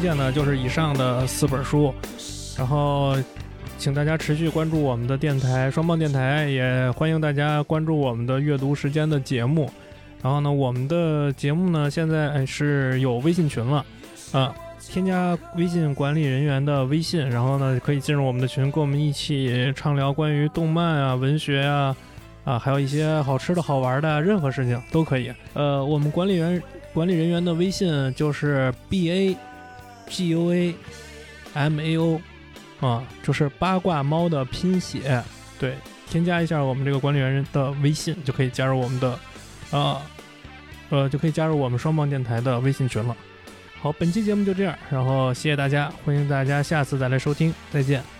Speaker 2: 推荐的就是以上的四本书，然后请大家持续关注我们的电台双棒电台，也欢迎大家关注我们的阅读时间的节目。然后呢，我们的节目呢现在是有微信群了，啊，添加微信管理人员的微信，然后呢可以进入我们的群，跟我们一起畅聊关于动漫啊、文学啊。啊，还有一些好吃的好玩的，任何事情都可以。呃，我们管理员管理人员的微信就是 b a g u a m a o 啊，就是八卦猫的拼写。对，添加一下我们这个管理员的微信，就可以加入我们的啊呃，就可以加入我们双棒电台的微信群了。好，本期节目就这样，然后谢谢大家，欢迎大家下次再来收听，再见。